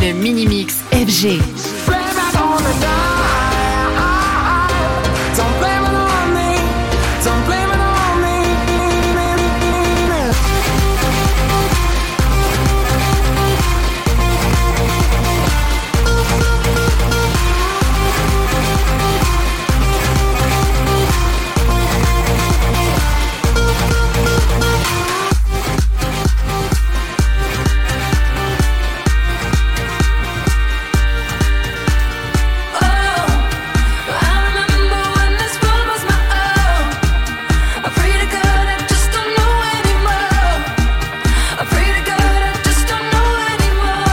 Le Mini Mix FG.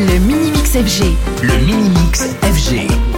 Le Mini Mix FG. Le Mini Mix FG.